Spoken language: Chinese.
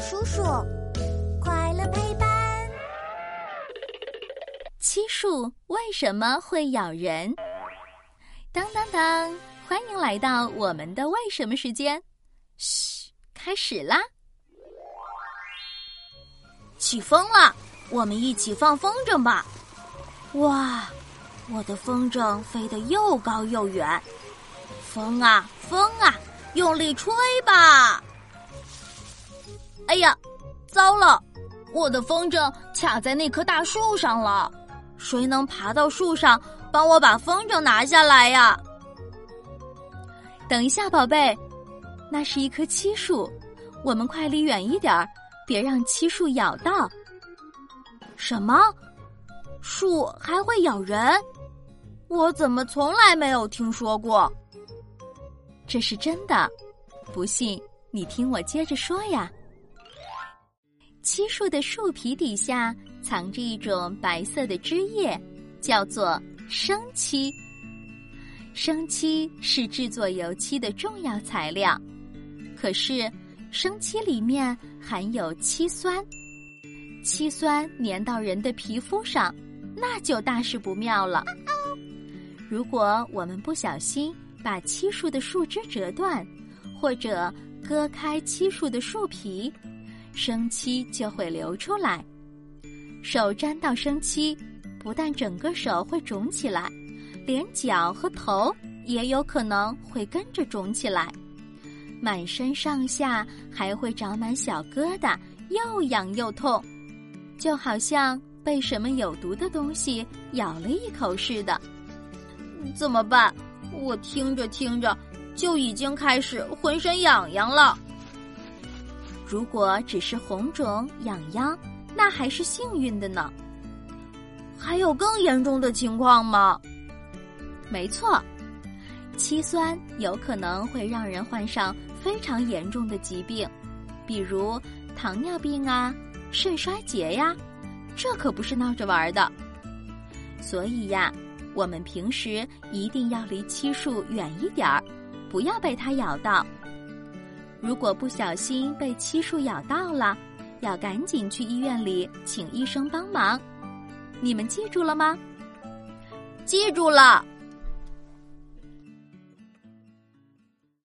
叔叔，快乐陪伴。漆树为什么会咬人？当当当！欢迎来到我们的为什么时间。嘘，开始啦！起风了，我们一起放风筝吧。哇，我的风筝飞得又高又远。风啊风啊，用力吹吧！哎呀，糟了，我的风筝卡在那棵大树上了。谁能爬到树上帮我把风筝拿下来呀？等一下，宝贝，那是一棵漆树，我们快离远一点儿，别让漆树咬到。什么？树还会咬人？我怎么从来没有听说过？这是真的，不信你听我接着说呀。漆树的树皮底下藏着一种白色的汁液，叫做生漆。生漆是制作油漆的重要材料，可是生漆里面含有漆酸，漆酸粘到人的皮肤上，那就大事不妙了。如果我们不小心把漆树的树枝折断，或者割开漆树的树皮，生漆就会流出来，手沾到生漆，不但整个手会肿起来，连脚和头也有可能会跟着肿起来，满身上下还会长满小疙瘩，又痒又痛，就好像被什么有毒的东西咬了一口似的。怎么办？我听着听着就已经开始浑身痒痒了。如果只是红肿痒痒，那还是幸运的呢。还有更严重的情况吗？没错，漆酸有可能会让人患上非常严重的疾病，比如糖尿病啊、肾衰竭呀，这可不是闹着玩的。所以呀，我们平时一定要离漆树远一点儿，不要被它咬到。如果不小心被漆树咬到了，要赶紧去医院里请医生帮忙。你们记住了吗？记住了。